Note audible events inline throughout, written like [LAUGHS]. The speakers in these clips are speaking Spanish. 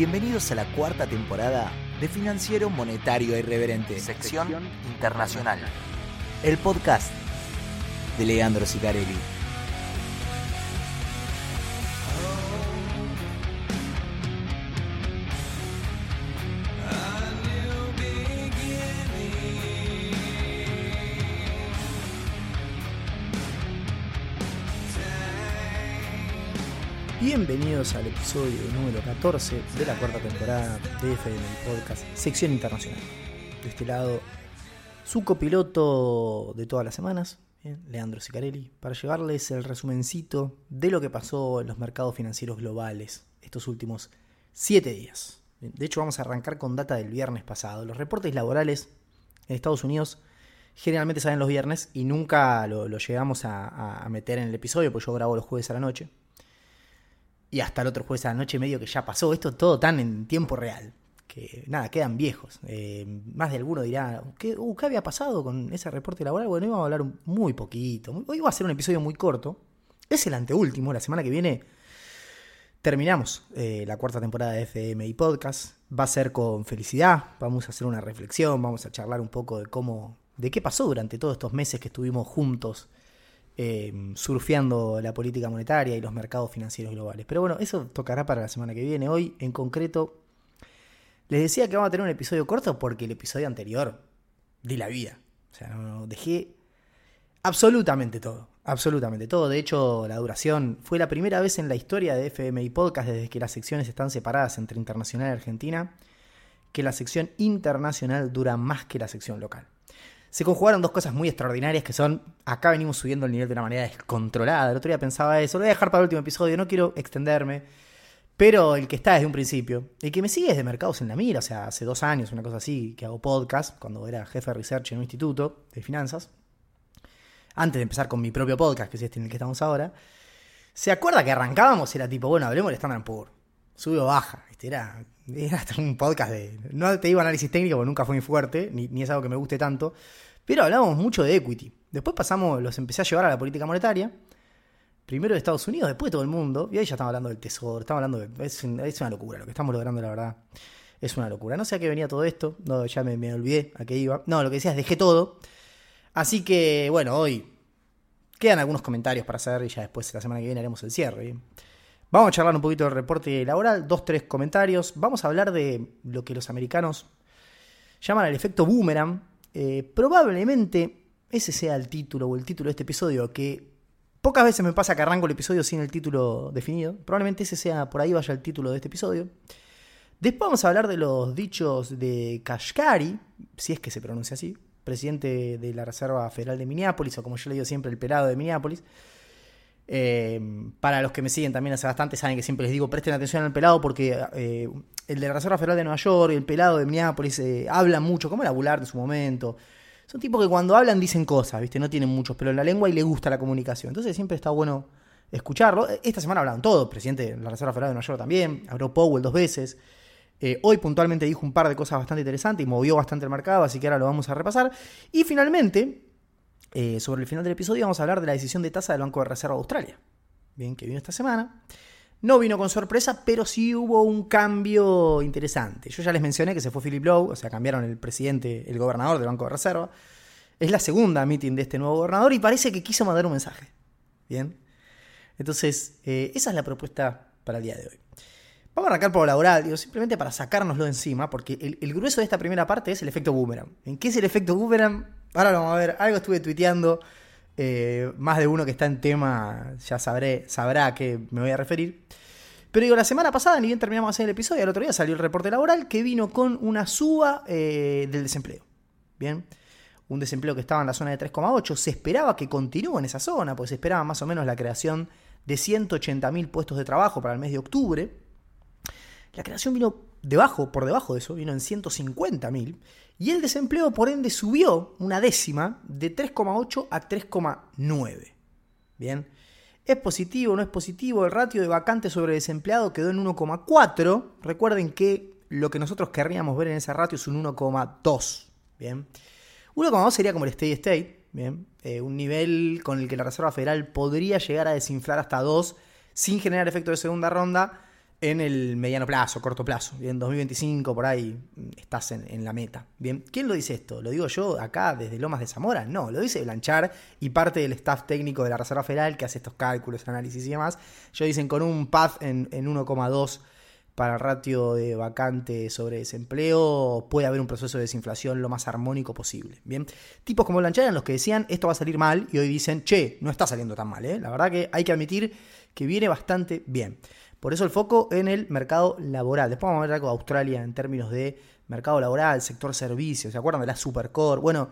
Bienvenidos a la cuarta temporada de Financiero Monetario Irreverente, sección internacional. El podcast de Leandro Sicarelli. Bienvenidos al episodio número 14 de la cuarta temporada de FM Podcast, sección internacional. De este lado, su copiloto de todas las semanas, bien, Leandro Sicarelli, para llevarles el resumencito de lo que pasó en los mercados financieros globales estos últimos 7 días. De hecho, vamos a arrancar con data del viernes pasado. Los reportes laborales en Estados Unidos generalmente salen los viernes y nunca lo, lo llegamos a, a meter en el episodio, porque yo grabo los jueves a la noche y hasta el otro jueves a la noche medio que ya pasó. Esto todo tan en tiempo real. Que nada, quedan viejos. Eh, más de alguno dirá, ¿qué, uh, ¿qué, había pasado con ese reporte laboral? Bueno, íbamos a hablar muy poquito. Hoy va a ser un episodio muy corto. Es el anteúltimo. La semana que viene terminamos eh, la cuarta temporada de FMI Podcast. Va a ser con felicidad. Vamos a hacer una reflexión. Vamos a charlar un poco de cómo, de qué pasó durante todos estos meses que estuvimos juntos eh, surfeando la política monetaria y los mercados financieros globales. Pero bueno, eso tocará para la semana que viene. Hoy, en concreto, les decía que vamos a tener un episodio corto porque el episodio anterior di la vida. O sea, no, dejé absolutamente todo. Absolutamente todo. De hecho, la duración fue la primera vez en la historia de FMI Podcast desde que las secciones están separadas entre internacional y argentina que la sección internacional dura más que la sección local se conjugaron dos cosas muy extraordinarias que son, acá venimos subiendo el nivel de una manera descontrolada. El otro día pensaba eso, lo voy a dejar para el último episodio, no quiero extenderme. Pero el que está desde un principio, el que me sigue desde Mercados en la Mira, o sea, hace dos años, una cosa así, que hago podcast, cuando era jefe de research en un instituto de finanzas, antes de empezar con mi propio podcast, que es este en el que estamos ahora, se acuerda que arrancábamos, era tipo, bueno, hablemos del Standard Poor's, sube o baja, era, [LAUGHS] era un podcast de, no te digo análisis técnico porque nunca fue muy fuerte, ni, es algo que me guste tanto, pero hablábamos mucho de equity. Después pasamos, los empecé a llevar a la política monetaria. Primero de Estados Unidos, después de todo el mundo. Y ahí ya estamos hablando del tesoro, estamos hablando de. Es, es una locura lo que estamos logrando, la verdad. Es una locura. No sé a qué venía todo esto. No, ya me, me olvidé a qué iba. No, lo que decías, dejé todo. Así que, bueno, hoy quedan algunos comentarios para hacer y ya después, la semana que viene, haremos el cierre. Vamos a charlar un poquito del reporte laboral, dos, tres comentarios. Vamos a hablar de lo que los americanos llaman el efecto boomerang, eh, probablemente ese sea el título o el título de este episodio, que pocas veces me pasa que arranco el episodio sin el título definido. Probablemente ese sea, por ahí vaya el título de este episodio. Después vamos a hablar de los dichos de Kashkari, si es que se pronuncia así, presidente de la Reserva Federal de Minneapolis, o como yo le digo siempre, el pelado de Minneapolis. Eh, para los que me siguen también hace bastante, saben que siempre les digo presten atención al pelado porque eh, el de la Reserva Federal de Nueva York y el pelado de Minneapolis eh, hablan mucho, como era Bullard en su momento. Son tipos que cuando hablan dicen cosas, ¿viste? No tienen muchos pelos en la lengua y le gusta la comunicación. Entonces siempre está bueno escucharlo. Esta semana hablaron todos, presidente de la Reserva Federal de Nueva York también, habló Powell dos veces. Eh, hoy puntualmente dijo un par de cosas bastante interesantes y movió bastante el mercado, así que ahora lo vamos a repasar. Y finalmente, eh, sobre el final del episodio, vamos a hablar de la decisión de tasa del Banco de Reserva de Australia. Bien, que vino esta semana. No vino con sorpresa, pero sí hubo un cambio interesante. Yo ya les mencioné que se fue Philip Lowe, o sea, cambiaron el presidente, el gobernador del Banco de Reserva. Es la segunda meeting de este nuevo gobernador y parece que quiso mandar un mensaje. Bien. Entonces, eh, esa es la propuesta para el día de hoy. Vamos a arrancar por lo laboral, digo, simplemente para sacárnoslo encima, porque el, el, grueso de esta primera parte es el efecto boomerang. ¿En qué es el efecto boomerang? Ahora lo vamos a ver. Algo estuve tuiteando. Eh, más de uno que está en tema ya sabré, sabrá a qué me voy a referir. Pero digo, la semana pasada, ni bien terminamos de hacer el episodio, al otro día salió el reporte laboral que vino con una suba eh, del desempleo. Bien, un desempleo que estaba en la zona de 3,8. Se esperaba que continúe en esa zona, pues se esperaba más o menos la creación de 180.000 puestos de trabajo para el mes de octubre. La creación vino debajo, por debajo de eso, vino en 150.000. Y el desempleo, por ende, subió una décima de 3,8 a 3,9. Bien. ¿Es positivo o no es positivo? El ratio de vacante sobre desempleado quedó en 1,4. Recuerden que lo que nosotros querríamos ver en ese ratio es un 1,2. Bien. 1,2 sería como el steady state. Bien. Eh, un nivel con el que la Reserva Federal podría llegar a desinflar hasta 2 sin generar efecto de segunda ronda en el mediano plazo, corto plazo. Bien, 2025 por ahí estás en, la meta. Bien, ¿quién lo dice esto? ¿Lo digo yo acá desde Lomas de Zamora? No, lo dice Blanchard y parte del staff técnico de la Reserva Federal que hace estos cálculos, análisis y demás. Ellos dicen con un path en, en 1,2 para el ratio de vacante sobre desempleo, puede haber un proceso de desinflación lo más armónico posible. Bien, tipos como Blanchard eran los que decían esto va a salir mal y hoy dicen, che, no está saliendo tan mal. ¿eh? La verdad que hay que admitir que viene bastante bien. Por eso el foco en el mercado laboral. Después vamos a ver algo de Australia en términos de mercado laboral, sector servicios. ¿Se acuerdan de la Supercore? Bueno,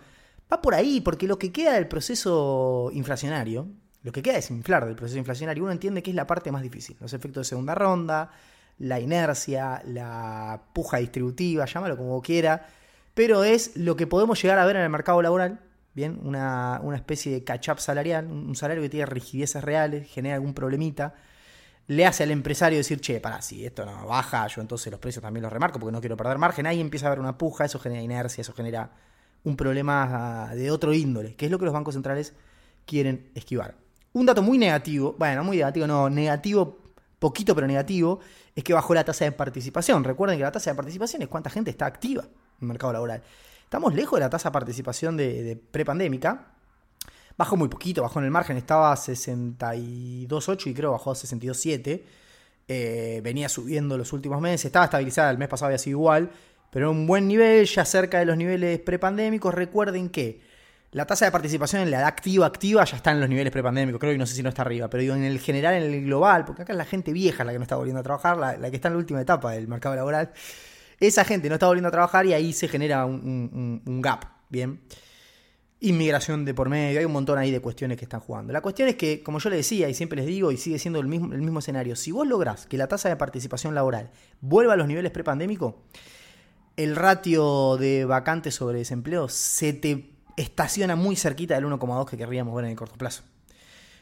va por ahí, porque lo que queda del proceso inflacionario, lo que queda es inflar del proceso inflacionario. Uno entiende que es la parte más difícil. Los efectos de segunda ronda, la inercia, la puja distributiva, llámalo como quiera. Pero es lo que podemos llegar a ver en el mercado laboral. Bien, una, una especie de catch-up salarial, un salario que tiene rigideces reales, genera algún problemita le hace al empresario decir, che, para, si esto no baja, yo entonces los precios también los remarco porque no quiero perder margen. Ahí empieza a haber una puja, eso genera inercia, eso genera un problema de otro índole, que es lo que los bancos centrales quieren esquivar. Un dato muy negativo, bueno, muy negativo, no, negativo, poquito pero negativo, es que bajó la tasa de participación. Recuerden que la tasa de participación es cuánta gente está activa en el mercado laboral. Estamos lejos de la tasa de participación de, de prepandémica, Bajó muy poquito, bajó en el margen, estaba a 62.8 y creo bajó a 62.7. Eh, venía subiendo los últimos meses, estaba estabilizada, el mes pasado había sido igual, pero en un buen nivel, ya cerca de los niveles prepandémicos. Recuerden que la tasa de participación en la activa activa ya está en los niveles prepandémicos, creo y no sé si no está arriba, pero digo en el general, en el global, porque acá es la gente vieja la que no está volviendo a trabajar, la, que está en la última etapa del mercado laboral, esa gente no está volviendo a trabajar y ahí se genera un gap, ¿bien? Inmigración de por medio, hay un montón ahí de cuestiones que están jugando. La cuestión es que, como yo le decía y siempre les digo, y sigue siendo el mismo, el mismo escenario, si vos lográs que la tasa de participación laboral vuelva a los niveles prepandémicos, el ratio de vacantes sobre desempleo se te estaciona muy cerquita del 1,2 que querríamos ver en el corto plazo.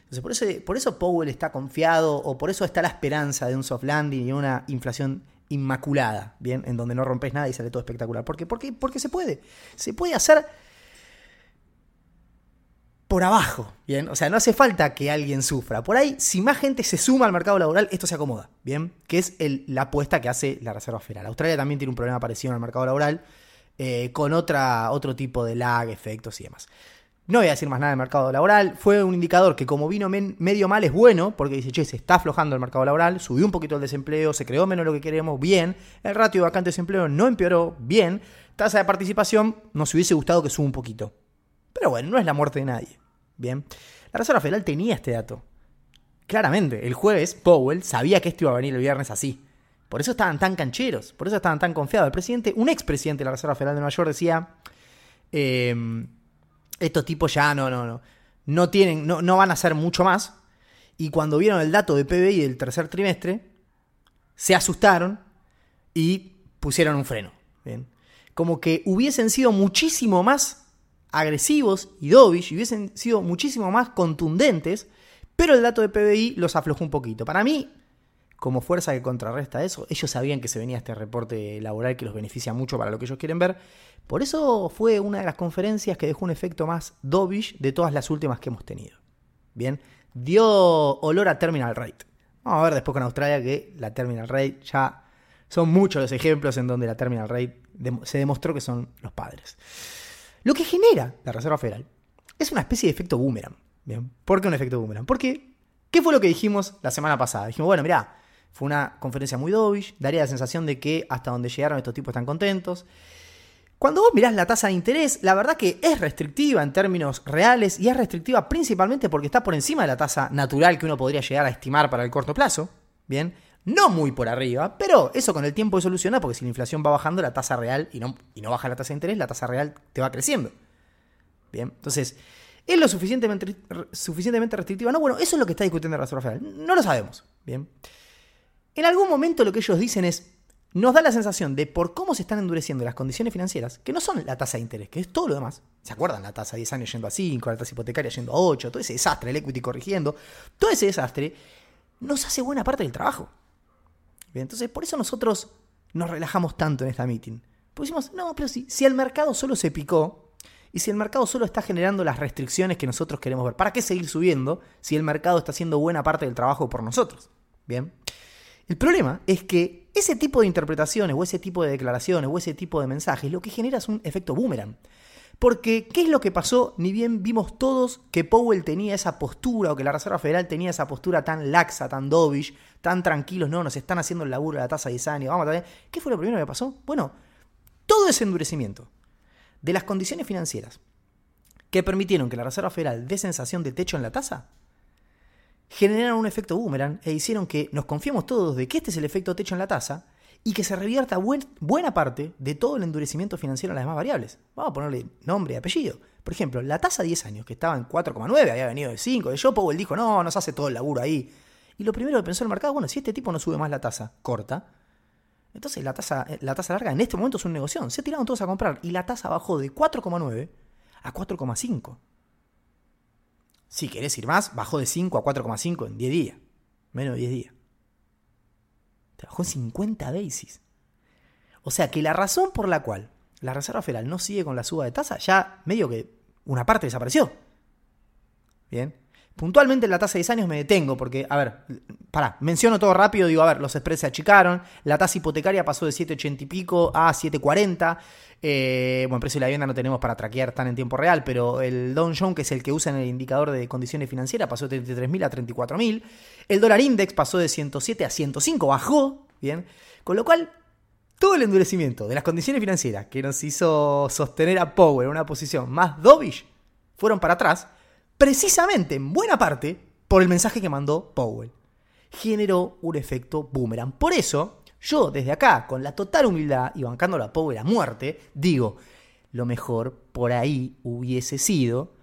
Entonces, por eso, por eso Powell está confiado, o por eso está la esperanza de un soft landing y una inflación inmaculada, ¿bien? En donde no rompes nada y sale todo espectacular. ¿Por qué? Porque, porque se puede. Se puede hacer por abajo, ¿bien? O sea, no hace falta que alguien sufra. Por ahí, si más gente se suma al mercado laboral, esto se acomoda, ¿bien? Que es la apuesta que hace la Reserva Federal. Australia también tiene un problema parecido en el mercado laboral, eh, con otra, otro tipo de lag, efectos y demás. No voy a decir más nada del mercado laboral. Fue un indicador que como vino medio mal es bueno, porque dice, che, se está aflojando el mercado laboral, subió un poquito el desempleo, se creó menos lo que queremos, bien. El ratio de vacante de desempleo no empeoró, bien. Tasa de participación, nos hubiese gustado que suba un poquito. Pero bueno, no es la muerte de nadie. Bien. La Reserva Federal tenía este dato. Claramente, el jueves Powell sabía que esto iba a venir el viernes así. Por eso estaban tan cancheros, por eso estaban tan confiados. El presidente, un expresidente de la Reserva Federal de Nueva York decía, em, estos tipos ya no, no, no, no tienen, no, no van a hacer mucho más. Y cuando vieron el dato de PBI del tercer trimestre, se asustaron y pusieron un freno. ¿bien? Como que hubiesen sido muchísimo más agresivos y dovish y hubiesen sido muchísimo más contundentes, pero el dato de PBI los aflojó un poquito. Para mí, como fuerza que contrarresta eso, ellos sabían que se venía este reporte laboral que los beneficia mucho para lo que ellos quieren ver. Por eso fue una de las conferencias que dejó un efecto más dovish de todas las últimas que hemos tenido. Bien, dio olor a terminal rate. Vamos a ver después con Australia que la terminal rate ya son muchos los ejemplos en donde la terminal rate se demostró que son los padres. Lo que genera la Reserva Federal es una especie de efecto boomerang. ¿bien? ¿Por qué un efecto boomerang? Porque, ¿qué fue lo que dijimos la semana pasada? Dijimos, bueno, mirá, fue una conferencia muy dovish, daría la sensación de que hasta donde llegaron estos tipos están contentos. Cuando vos mirás la tasa de interés, la verdad que es restrictiva en términos reales y es restrictiva principalmente porque está por encima de la tasa natural que uno podría llegar a estimar para el corto plazo. Bien, no muy por arriba, pero eso con el tiempo se soluciona porque si la inflación va bajando, la tasa real, y no, y no baja la tasa de interés, la tasa real te va creciendo. Bien, entonces, ¿es lo suficientemente, suficientemente restrictiva? No, bueno, eso es lo que está discutiendo la Reserva Federal. No lo sabemos. Bien. En algún momento lo que ellos dicen es, nos da la sensación de por cómo se están endureciendo las condiciones financieras, que no son la tasa de interés, que es todo lo demás. ¿Se acuerdan? La tasa de 10 años yendo a 5, la tasa hipotecaria yendo a 8, todo ese desastre, el equity corrigiendo, todo ese desastre nos hace buena parte del trabajo entonces por eso nosotros nos relajamos tanto en esta meeting. Porque decimos, no, pero si, si el mercado solo se picó y si el mercado solo está generando las restricciones que nosotros queremos ver, ¿para qué seguir subiendo si el mercado está haciendo buena parte del trabajo por nosotros? Bien. El problema es que ese tipo de interpretaciones o ese tipo de declaraciones o ese tipo de mensajes lo que genera es un efecto boomerang. Porque, ¿qué es lo que pasó? Ni bien vimos todos que Powell tenía esa postura o que la Reserva Federal tenía esa postura tan laxa, tan dovish, tan tranquilos, no, nos están haciendo el laburo de la tasa de 10 años, vamos a ver. ¿Qué fue lo primero que pasó? Bueno, todo ese endurecimiento de las condiciones financieras que permitieron que la Reserva Federal dé sensación de techo en la tasa, generaron un efecto boomerang e hicieron que nos confiemos todos de que este es el efecto techo en la tasa y que se revierta buena parte de todo el endurecimiento financiero en las demás variables. Vamos a ponerle nombre y apellido. Por ejemplo, la tasa de 10 años, que estaba en 4,9, había venido de 5, de yo, Powell dijo, no, nos hace todo el laburo ahí. Y lo primero que pensó el mercado, bueno, si este tipo no sube más la tasa corta, entonces la tasa, la tasa larga en este momento es un negocio. Se tiraron todos a comprar y la tasa bajó de 4,9 a 4,5. Si querés ir más, bajó de 5 a 4,5 en 10 días. Menos de 10 días. Bajó en 50 basis. O sea que la razón por la cual la Reserva Federal no sigue con la suba de tasa, ya medio que una parte desapareció. Bien. Puntualmente en la tasa de 10 años me detengo porque, a ver, pará, menciono todo rápido, digo, a ver, los spreads se achicaron, la tasa hipotecaria pasó de 7,80 y pico a 7,40, eh, bueno, precio de la vivienda no tenemos para traquear tan en tiempo real, pero el Dow Jones, que es el que usa en el indicador de condiciones financieras, pasó de 33.000 a 34.000, el dólar index pasó de 107 a 105, bajó, bien, con lo cual todo el endurecimiento de las condiciones financieras que nos hizo sostener a Power en una posición más dovish fueron para atrás precisamente en buena parte por el mensaje que mandó Powell. Generó un efecto boomerang. Por eso, yo desde acá, con la total humildad y bancándolo a Powell a muerte, digo, lo mejor por ahí hubiese sido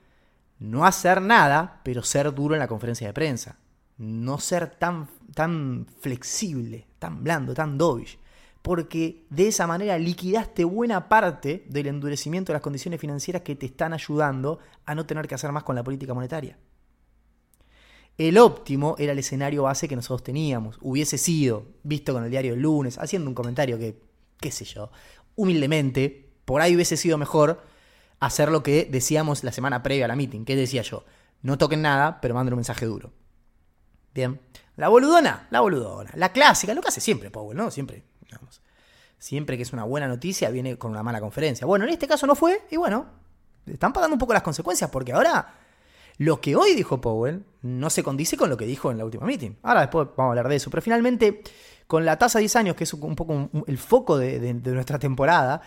no hacer nada, pero ser duro en la conferencia de prensa. No ser tan, tan flexible, tan blando, tan dovish porque de esa manera liquidaste buena parte del endurecimiento de las condiciones financieras que te están ayudando a no tener que hacer más con la política monetaria. El óptimo era el escenario base que nosotros teníamos. Hubiese sido, visto con el diario del lunes, haciendo un comentario que, qué sé yo, humildemente, por ahí hubiese sido mejor hacer lo que decíamos la semana previa a la meeting. ¿Qué decía yo? No toquen nada, pero manden un mensaje duro. Bien. La boludona, la boludona. La clásica, lo que hace siempre Powell, ¿no? Siempre Siempre que es una buena noticia viene con una mala conferencia. Bueno, en este caso no fue y bueno, están pagando un poco las consecuencias porque ahora lo que hoy dijo Powell no se condice con lo que dijo en la última meeting. Ahora después vamos a hablar de eso. Pero finalmente, con la tasa de 10 años, que es un poco el foco de, nuestra temporada,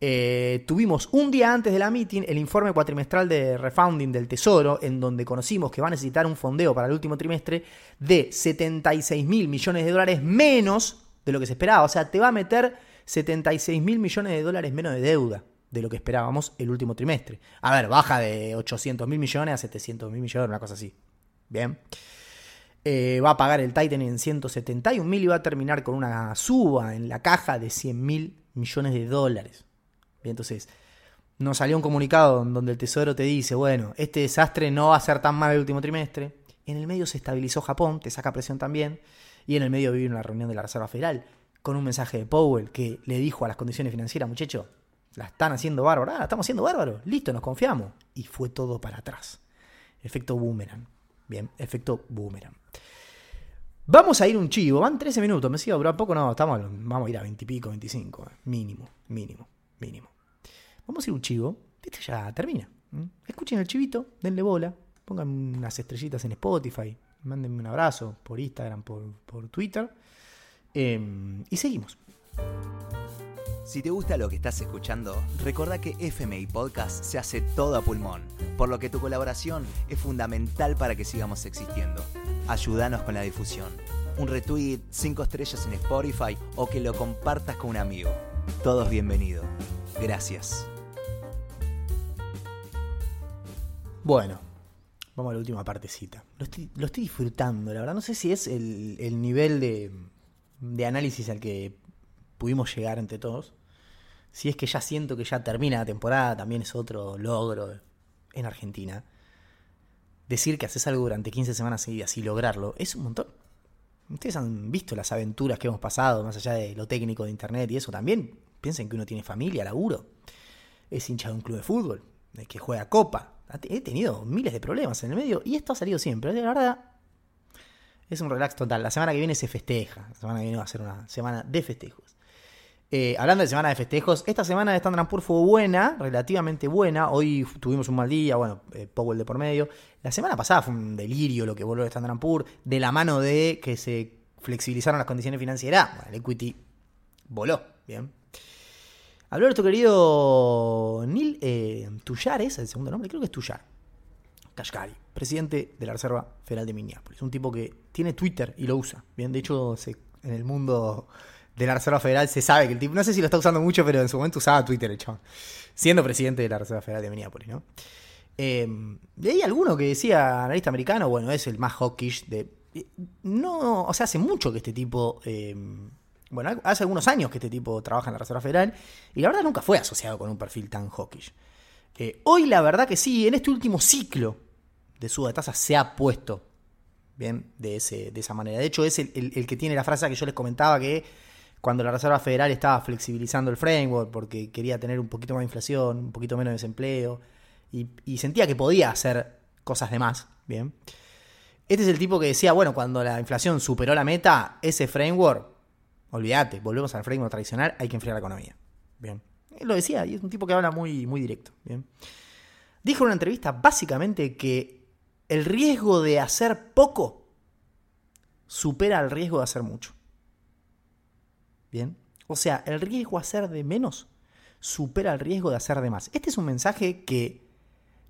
eh, tuvimos un día antes de la meeting el informe cuatrimestral de refounding del Tesoro, en donde conocimos que va a necesitar un fondeo para el último trimestre de 76 mil millones de dólares menos de lo que se esperaba. O sea, te va a meter 76 mil millones de dólares menos de deuda de lo que esperábamos el último trimestre. A ver, baja de 800 mil millones a 700 mil millones, una cosa así. Bien. Eh, va a pagar el Titan en 171 mil y va a terminar con una suba en la caja de 100 mil millones de dólares. Entonces, nos salió un comunicado donde el Tesoro te dice, bueno, este desastre no va a ser tan mal el último trimestre. En el medio se estabilizó Japón, te saca presión también y en el medio vivir una reunión de la Reserva Federal con un mensaje de Powell que le dijo a las condiciones financieras, muchachos, la están haciendo bárbaro, ah, la estamos haciendo bárbaro, listo, nos confiamos. Y fue todo para atrás. Efecto boomerang. Bien, efecto boomerang. Vamos a ir un chivo, van 13 minutos, me sigo, pero poco no, estamos, vamos a ir a 20 y pico, 25, mínimo, mínimo, mínimo. Vamos a ir un chivo, este ya termina. Escuchen el chivito, denle bola, pongan unas estrellitas en Spotify, mándenme un abrazo por Instagram, por, Twitter. Em, y seguimos. Si te gusta lo que estás escuchando, recuerda que FMI Podcast se hace todo a pulmón, por lo que tu colaboración es fundamental para que sigamos existiendo. Ayúdanos con la difusión. Un retweet, cinco estrellas en Spotify o que lo compartas con un amigo. Todos bienvenidos. Gracias. Bueno, Vamos a la última partecita. Lo estoy, disfrutando, la verdad. No sé si es el, nivel de, de, análisis al que pudimos llegar entre todos. Si es que ya siento que ya termina la temporada, también es otro logro en Argentina. Decir que haces algo durante 15 semanas seguidas y lograrlo es un montón. Ustedes han visto las aventuras que hemos pasado, más allá de lo técnico de internet y eso también. Piensen que uno tiene familia, laburo. Es hincha de un club de fútbol, que juega copa, he tenido miles de problemas en el medio y esto ha salido siempre. La verdad, Es un relax total. La semana que viene se festeja. La semana que viene va a ser una semana de festejos. Eh, hablando de semana de festejos, esta semana de Standard Poor's fue buena, relativamente buena. Hoy tuvimos un mal día, bueno, eh, Powell de por medio. La semana pasada fue un delirio lo que volvió de Standard Poor's, de la mano de que se flexibilizaron las condiciones financieras. Bueno, el equity voló, bien. Habló nuestro querido Neil eh, Tuyar, ¿es el segundo nombre? Creo que es Tuyar. Kashkari, presidente de la Reserva Federal de Minneapolis. Un tipo que tiene Twitter y lo usa. Bien, de hecho, en el mundo de la Reserva Federal se sabe que el tipo, no sé si lo está usando mucho, pero en su momento usaba Twitter el chaval. Siendo presidente de la Reserva Federal de Minneapolis, ¿no? Eh, leí alguno que decía, analista americano, bueno, es el más hawkish de... No, o sea, hace mucho que este tipo... Eh, bueno, hace algunos años que este tipo trabaja en la Reserva Federal y la verdad nunca fue asociado con un perfil tan hawkish. Eh, hoy la verdad que sí, en este último ciclo de suba de tasas se ha puesto bien de, ese, de esa manera. De hecho, es el, que tiene la frase que yo les comentaba que cuando la Reserva Federal estaba flexibilizando el framework porque quería tener un poquito más de inflación, un poquito menos de desempleo y, y sentía que podía hacer cosas de más, bien. Este es el tipo que decía, bueno, cuando la inflación superó la meta, ese framework Olvídate, volvemos al framework tradicional, hay que enfriar la economía. Bien. Él lo decía, y es un tipo que habla muy, muy directo. Bien. Dijo en una entrevista básicamente que el riesgo de hacer poco supera el riesgo de hacer mucho. Bien. O sea, el riesgo de hacer de menos supera el riesgo de hacer de más. Este es un mensaje que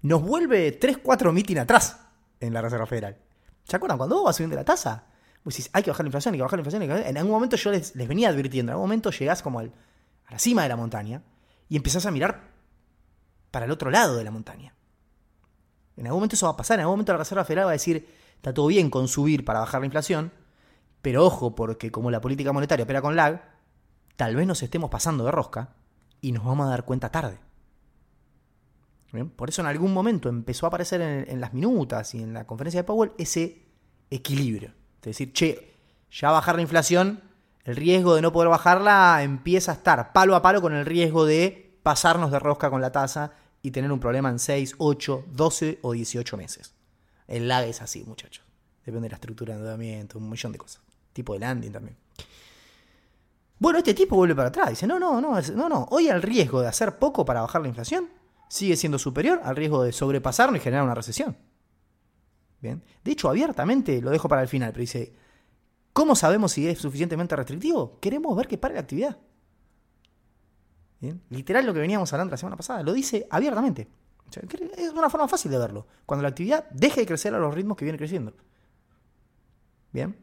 nos vuelve 3-4 mitin atrás en la Reserva Federal. ¿Se acuerdan? Cuando vos vas subiendo la tasa, pues hay que bajar la inflación, hay que bajar la inflación. En algún momento yo les, venía advirtiendo, en algún momento llegás como al, a la cima de la montaña y empezás a mirar para el otro lado de la montaña. En algún momento eso va a pasar, en algún momento la Reserva Federal va a decir, está todo bien con subir para bajar la inflación, pero ojo, porque como la política monetaria opera con lag, tal vez nos estemos pasando de rosca y nos vamos a dar cuenta tarde. Por eso en algún momento empezó a aparecer en las minutas y en la conferencia de Powell ese equilibrio. Es decir, che, ya bajar la inflación, el riesgo de no poder bajarla empieza a estar palo a palo con el riesgo de pasarnos de rosca con la tasa y tener un problema en 6, 8, 12 o 18 meses. El lag es así, muchachos. Depende de la estructura de endeudamiento, un millón de cosas. Tipo de landing también. Bueno, este tipo vuelve para atrás. Dice, no, no, no, no, no. Hoy el riesgo de hacer poco para bajar la inflación sigue siendo superior al riesgo de sobrepasarlo y generar una recesión. Bien. De hecho, abiertamente, lo dejo para el final, pero dice, ¿cómo sabemos si es suficientemente restrictivo? Queremos ver que pare la actividad. ¿Bien? Literal lo que veníamos hablando la semana pasada, lo dice abiertamente. es una forma fácil de verlo. Cuando la actividad deje de crecer a los ritmos que viene creciendo. Bien.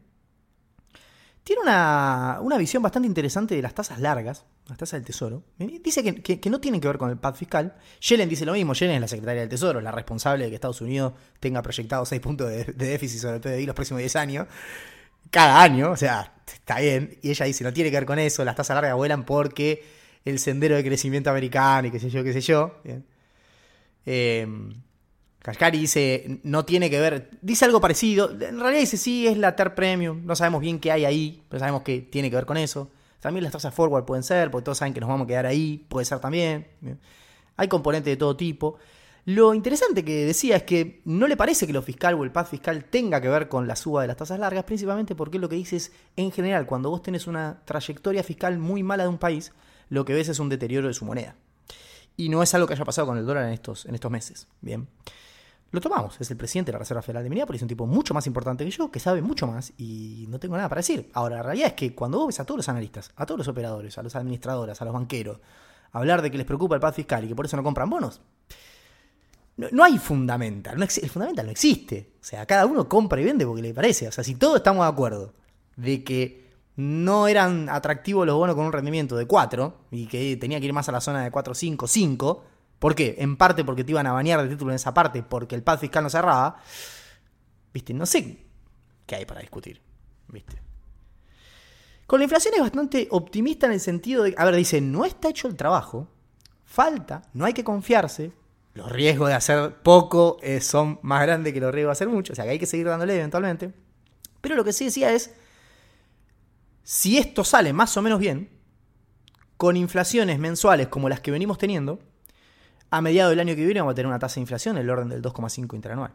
Tiene una, una visión bastante interesante de las tasas largas, las tasas del tesoro. Dice que, no tienen que ver con el pad fiscal. Yellen dice lo mismo. Yellen es la secretaria del tesoro, la responsable de que Estados Unidos tenga proyectado 6 puntos de, déficit sobre el PDI los próximos 10 años. Cada año, o sea, está bien. Y ella dice, no tiene que ver con eso, las tasas largas vuelan porque el sendero de crecimiento americano y qué sé yo, qué sé yo. Eh, Kashkari dice, no tiene que ver, dice algo parecido. En realidad dice, sí, es la TER Premium. No sabemos bien qué hay ahí, pero sabemos que tiene que ver con eso. También las tasas forward pueden ser, porque todos saben que nos vamos a quedar ahí, puede ser también. Hay componentes de todo tipo. Lo interesante que decía es que no le parece que lo fiscal o el paz fiscal tenga que ver con la suba de las tasas largas, principalmente porque lo que dice es, en general, cuando vos tenés una trayectoria fiscal muy mala de un país, lo que ves es un deterioro de su moneda. Y no es algo que haya pasado con el dólar en estos, en estos meses. Bien lo tomamos. Es el presidente de la Reserva Federal de Minneapolis, un tipo mucho más importante que yo, que sabe mucho más y no tengo nada para decir. Ahora, la realidad es que cuando vos ves a todos los analistas, a todos los operadores, a los administradores, a los banqueros, hablar de que les preocupa el paz fiscal y que por eso no compran bonos, no, hay fundamental. No el fundamental no existe. O sea, cada uno compra y vende porque le parece. O sea, si todos estamos de acuerdo de que no eran atractivos los bonos con un rendimiento de 4 y que tenía que ir más a la zona de 4, 5, 5 ¿Por qué? En parte porque te iban a bañar de título en esa parte, porque el pad fiscal no cerraba. ¿Viste? No sé qué hay para discutir. ¿Viste? Con la inflación es bastante optimista en el sentido de, a ver, dice, no está hecho el trabajo, falta, no hay que confiarse, los riesgos de hacer poco eh, son más grandes que los riesgos de hacer mucho, o sea que hay que seguir dándole eventualmente. Pero lo que sí decía es, si esto sale más o menos bien, con inflaciones mensuales como las que venimos teniendo, a mediados del año que viene vamos a tener una tasa de inflación en el orden del 2,5 interanual.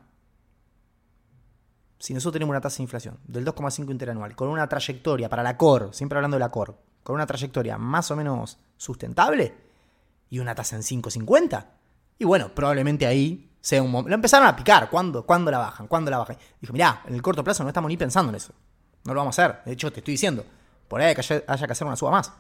si nosotros tenemos una tasa de inflación del 2,5 interanual, con una trayectoria para la COR, siempre hablando de la COR, con una trayectoria más o menos sustentable y una tasa en 5,50, y bueno, probablemente ahí sea un momento. Lo empezaron a picar. ¿Cuándo? ¿Cuándo la bajan? ¿Cuándo la bajan? Dijo, mirá, en el corto plazo no estamos ni pensando en eso. No lo vamos a hacer. De hecho, te estoy diciendo, por ahí haya que hacer una suba más.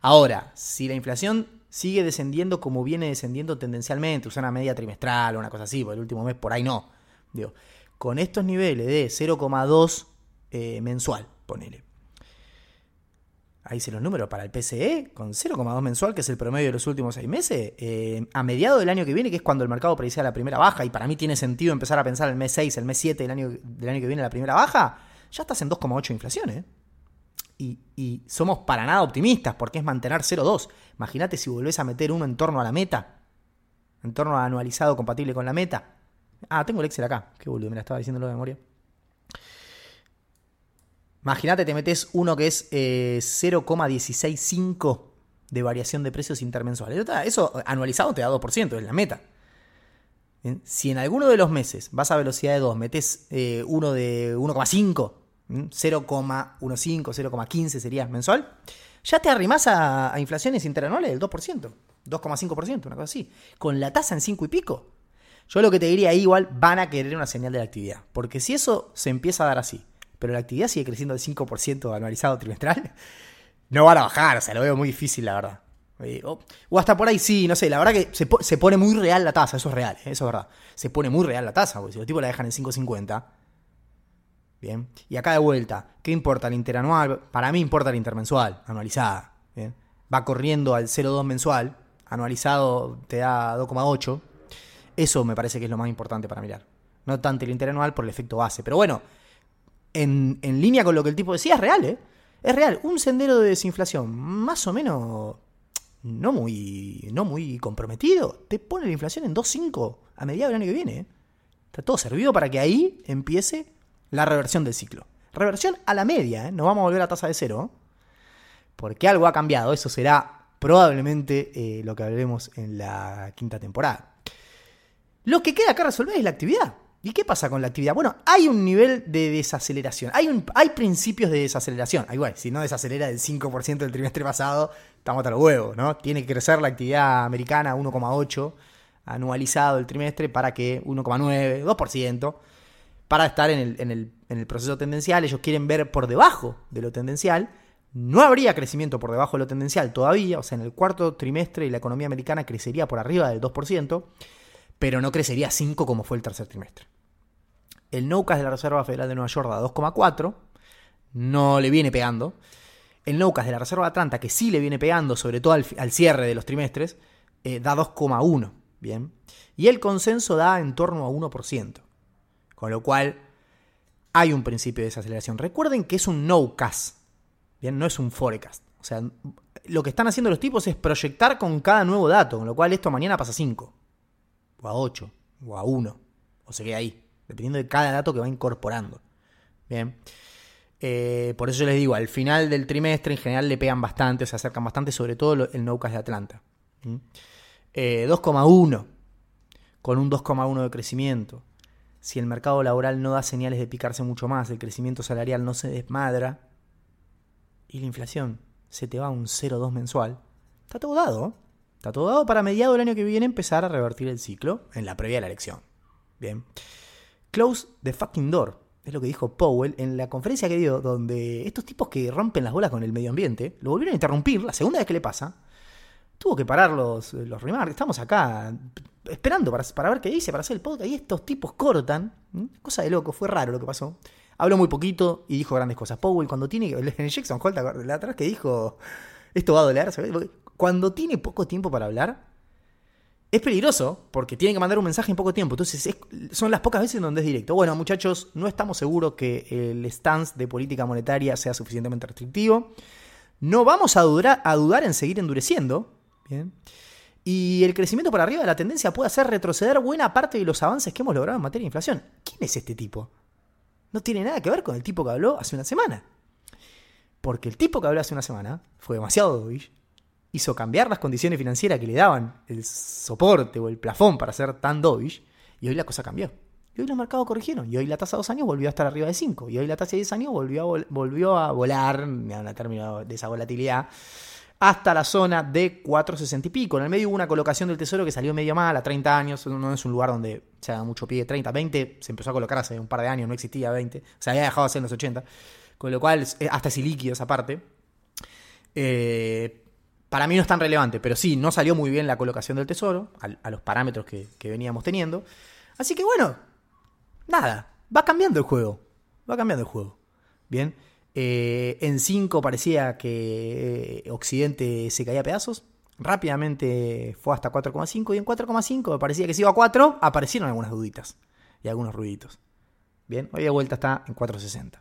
Ahora, si la inflación sigue descendiendo como viene descendiendo tendencialmente, usa una media trimestral o una cosa así, por el último mes por ahí no. Digo, con estos niveles de 0,2 eh, mensual, ponele. Ahí se los números para el PCE, con 0,2 mensual, que es el promedio de los últimos seis meses, eh, a mediados del año que viene, que es cuando el mercado predice la primera baja, y para mí tiene sentido empezar a pensar el mes 6, el mes 7 del año, del año que viene la primera baja, ya estás en 2,8 inflación, ¿eh? Y, somos para nada optimistas porque es mantener 0,2. Imagínate si volvés a meter uno en torno a la meta, en torno a anualizado compatible con la meta. Ah, tengo el Excel acá. Qué boludo, me la estaba diciendo de memoria. Imagínate, te metes uno que es 0,165 eh, de variación de precios intermensuales. Eso anualizado te da 2%, es la meta. Si en alguno de los meses vas a velocidad de 2, metes eh, uno de 1,5 0,15, 0,15 sería mensual, ya te arrimas a, inflaciones interanuales del 2%, 2,5%, una cosa así, con la tasa en 5 y pico. Yo lo que te diría ahí igual van a querer una señal de la actividad, porque si eso se empieza a dar así, pero la actividad sigue creciendo del 5% anualizado trimestral, no van a bajar, o sea, lo veo muy difícil, la verdad. Eh, o, hasta por ahí sí, no sé, la verdad que se, pone muy real la tasa, eso es real, eh, eso es verdad. Se pone muy real la tasa, porque si los tipos la dejan en 5.50, Bien. Y acá de vuelta, ¿qué importa el interanual? Para mí importa el intermensual, anualizada. Va corriendo al 0,2 mensual, anualizado te da 2,8. Eso me parece que es lo más importante para mirar. No tanto el interanual por el efecto base. Pero bueno, en, en línea con lo que el tipo decía, es real, ¿eh? Es real. Un sendero de desinflación más o menos no muy, no muy comprometido. Te pone la inflación en 2,5 a mediados del año que viene. ¿eh? Está todo servido para que ahí empiece la reversión del ciclo. Reversión a la media, ¿eh? no vamos a volver a tasa de cero, porque algo ha cambiado, eso será probablemente eh, lo que hablaremos en la quinta temporada. Lo que queda acá resolver es la actividad. ¿Y qué pasa con la actividad? Bueno, hay un nivel de desaceleración, hay, un, hay principios de desaceleración. Igual, si no desacelera del 5% del trimestre pasado, estamos hasta los huevos, ¿no? Tiene que crecer la actividad americana 1,8 anualizado el trimestre para que 1,9, 2% para estar en el, proceso tendencial. Ellos quieren ver por debajo de lo tendencial. No habría crecimiento por debajo de lo tendencial todavía, o sea, en el cuarto trimestre la economía americana crecería por arriba del 2%, pero no crecería 5 como fue el tercer trimestre. El NOCAS de la Reserva Federal de Nueva York da 2,4, no le viene pegando. El NOCAS de la Reserva de Atlanta, que sí le viene pegando, sobre todo al, cierre de los trimestres, eh, da 2,1. Bien. Y el consenso da en torno a 1%. Con lo cual, hay un principio de desaceleración. Recuerden que es un no-cast, ¿bien? No es un forecast. O sea, lo que están haciendo los tipos es proyectar con cada nuevo dato, con lo cual esto mañana pasa a 5, o a 8, o a 1, o se queda ahí, dependiendo de cada dato que va incorporando. Bien. Eh, por eso les digo, al final del trimestre en general le pegan bastante, se acercan bastante, sobre todo el no-cast de Atlanta. 2,1, eh, con un 2,1 de crecimiento si el mercado laboral no da señales de picarse mucho más, el crecimiento salarial no se desmadra y la inflación se te va a un 0,2 mensual, está todo dado. Está todo dado para mediado del año que viene empezar a revertir el ciclo en la previa de la elección. Bien. Close the fucking door. Es lo que dijo Powell en la conferencia que dio, donde estos tipos que rompen las bolas con el medio ambiente lo volvieron a interrumpir la segunda vez que le pasa. Tuvo que parar los, los remarks. Estamos acá esperando para, ver qué dice, para hacer el podcast. Y estos tipos cortan. Cosa de loco, fue raro lo que pasó. Habló muy poquito y dijo grandes cosas. Powell, cuando tiene. En [LAUGHS] Jackson Holt, de atrás que dijo. Esto va a doler. Cuando tiene poco tiempo para hablar, es peligroso porque tiene que mandar un mensaje en poco tiempo. Entonces, son las pocas veces en donde es directo. Bueno, muchachos, no estamos seguros que el stance de política monetaria sea suficientemente restrictivo. No vamos a, a dudar en seguir endureciendo. Bien. Y el crecimiento por arriba de la tendencia puede hacer retroceder buena parte de los avances que hemos logrado en materia de inflación. ¿Quién es este tipo? No tiene nada que ver con el tipo que habló hace una semana. Porque el tipo que habló hace una semana fue demasiado dovish, hizo cambiar las condiciones financieras que le daban el soporte o el plafón para ser tan dovish, y hoy la cosa cambió. Y hoy los mercados corrigieron. Y hoy la tasa de dos años volvió a estar arriba de 5. Y hoy la tasa de 10 años volvió a, volvió a volar, en término de esa volatilidad, hasta la zona de 4,60 y pico. En el medio hubo una colocación del tesoro que salió medio mal a 30 años. No es un lugar donde se haga mucho pie. 30, 20 se empezó a colocar hace un par de años, no existía 20. Se había dejado de hacer en los 80. Con lo cual, hasta es ilíquido esa parte. Eh, para mí no es tan relevante, pero sí, no salió muy bien la colocación del tesoro a, los parámetros que, veníamos teniendo. Así que bueno, nada, va cambiando el juego. Va cambiando el juego. Bien. Eh, en 5 parecía que Occidente se caía a pedazos. Rápidamente fue hasta 4,5 y en 4,5 parecía que se iba a 4, aparecieron algunas duditas y algunos ruiditos. Bien, hoy de vuelta está en 4,60.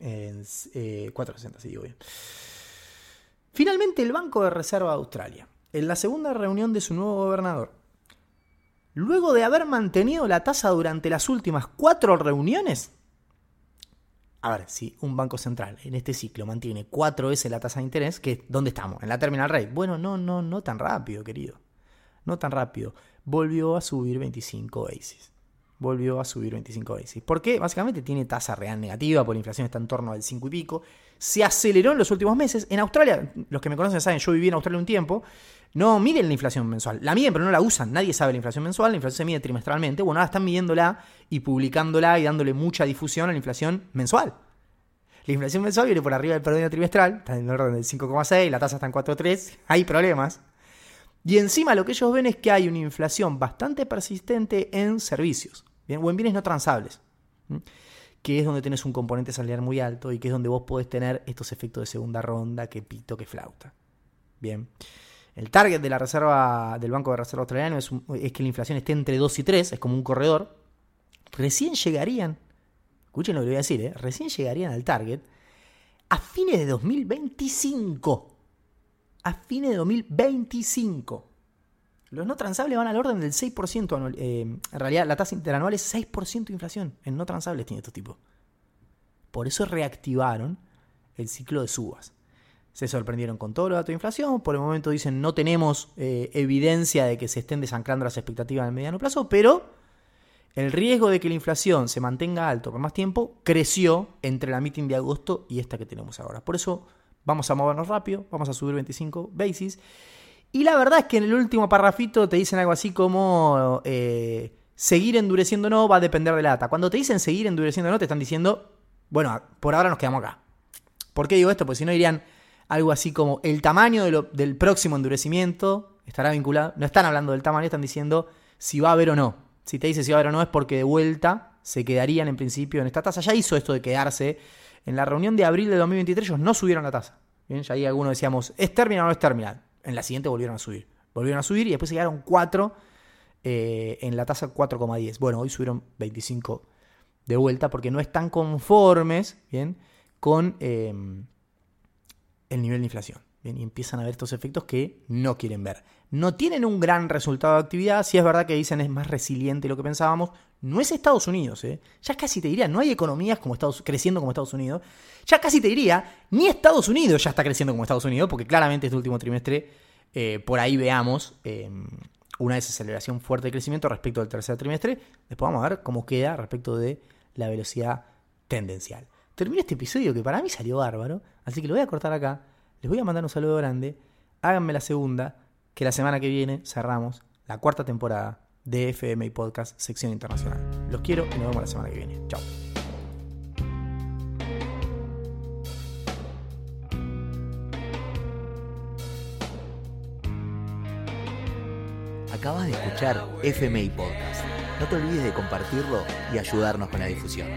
En 4,60, sí digo bien. Finalmente, el Banco de Reserva de Australia, en la segunda reunión de su nuevo gobernador, luego de haber mantenido la tasa durante las últimas cuatro reuniones, a ver, si un banco central en este ciclo mantiene cuatro veces la tasa de interés, que ¿dónde estamos? En la terminal rate. Bueno, no, no, no tan rápido, querido. No tan rápido. Volvió a subir 25 basis. Volvió a subir 25 basis. ¿Por qué? Básicamente tiene tasa real negativa, porque la inflación está en torno al 5 y pico se aceleró en los últimos meses. En Australia, los que me conocen saben, yo viví en Australia un tiempo, no miden la inflación mensual. La miden, pero no la usan. Nadie sabe la inflación mensual. La inflación se mide trimestralmente. Bueno, ahora están midiéndola y publicándola y dándole mucha difusión a la inflación mensual. La inflación mensual viene por arriba del promedio trimestral, está en el orden del 5,6, la tasa está en 4,3, hay problemas. Y encima lo que ellos ven es que hay una inflación bastante persistente en servicios, ¿bien? o en bienes no transables que es donde tenés un componente salarial muy alto y que es donde vos podés tener estos efectos de segunda ronda, que pito, que flauta. Bien. El target de la reserva del Banco de Reserva Australiano es, que la inflación esté entre 2 y 3, es como un corredor. Recién llegarían, escuchen lo que voy a decir, ¿eh? recién llegarían al target a fines de 2025. A fines de 2025. Los no transables van al orden del 6% anual. Eh, en realidad, la tasa interanual es 6% de inflación. En no transables tiene estos tipos. Por eso reactivaron el ciclo de subas. Se sorprendieron con todo los datos de inflación. Por el momento dicen no tenemos eh, evidencia de que se estén desanclando las expectativas en el mediano plazo, pero el riesgo de que la inflación se mantenga alto por más tiempo creció entre la meeting de agosto y esta que tenemos ahora. Por eso vamos a movernos rápido, vamos a subir 25 basis. Y la verdad es que en el último parrafito te dicen algo así como eh, seguir endureciendo no va a depender de la data. Cuando te dicen seguir endureciendo no, te están diciendo, bueno, por ahora nos quedamos acá. ¿Por qué digo esto? Pues si no dirían algo así como el tamaño del próximo endurecimiento estará vinculado. No están hablando del tamaño, están diciendo si va a haber o no. Si te dice si va a haber o no es porque de vuelta se quedarían en principio en esta tasa. Ya hizo esto de quedarse. En la reunión de abril de 2023 ellos no subieron la tasa. Bien, ya ahí algunos decíamos, ¿es terminal o no es terminal? En la siguiente volvieron a subir. Volvieron a subir y después llegaron 4 eh, en la tasa 4,10. Bueno, hoy subieron 25 de vuelta porque no están conformes bien, con em, el nivel de inflación. Bien, y empiezan a ver estos efectos que no quieren ver. No tienen un gran resultado de actividad, si es verdad que dicen es más resiliente lo que pensábamos. No es Estados Unidos, ¿eh? ya casi te diría, no hay economías como Estados, creciendo como Estados Unidos. Ya casi te diría, ni Estados Unidos ya está creciendo como Estados Unidos, porque claramente este último trimestre eh, por ahí veamos em, una desaceleración fuerte de crecimiento respecto al tercer trimestre. Después vamos a ver cómo queda respecto de la velocidad tendencial. Termino este episodio que para mí salió bárbaro, así que lo voy a cortar acá. Les voy a mandar un saludo grande. Háganme la segunda, que la semana que viene cerramos la cuarta temporada de FM Podcast Sección Internacional. Los quiero y nos vemos la semana que viene. Chao. Acabas de escuchar FMI Podcast. No te olvides de compartirlo y ayudarnos con la difusión.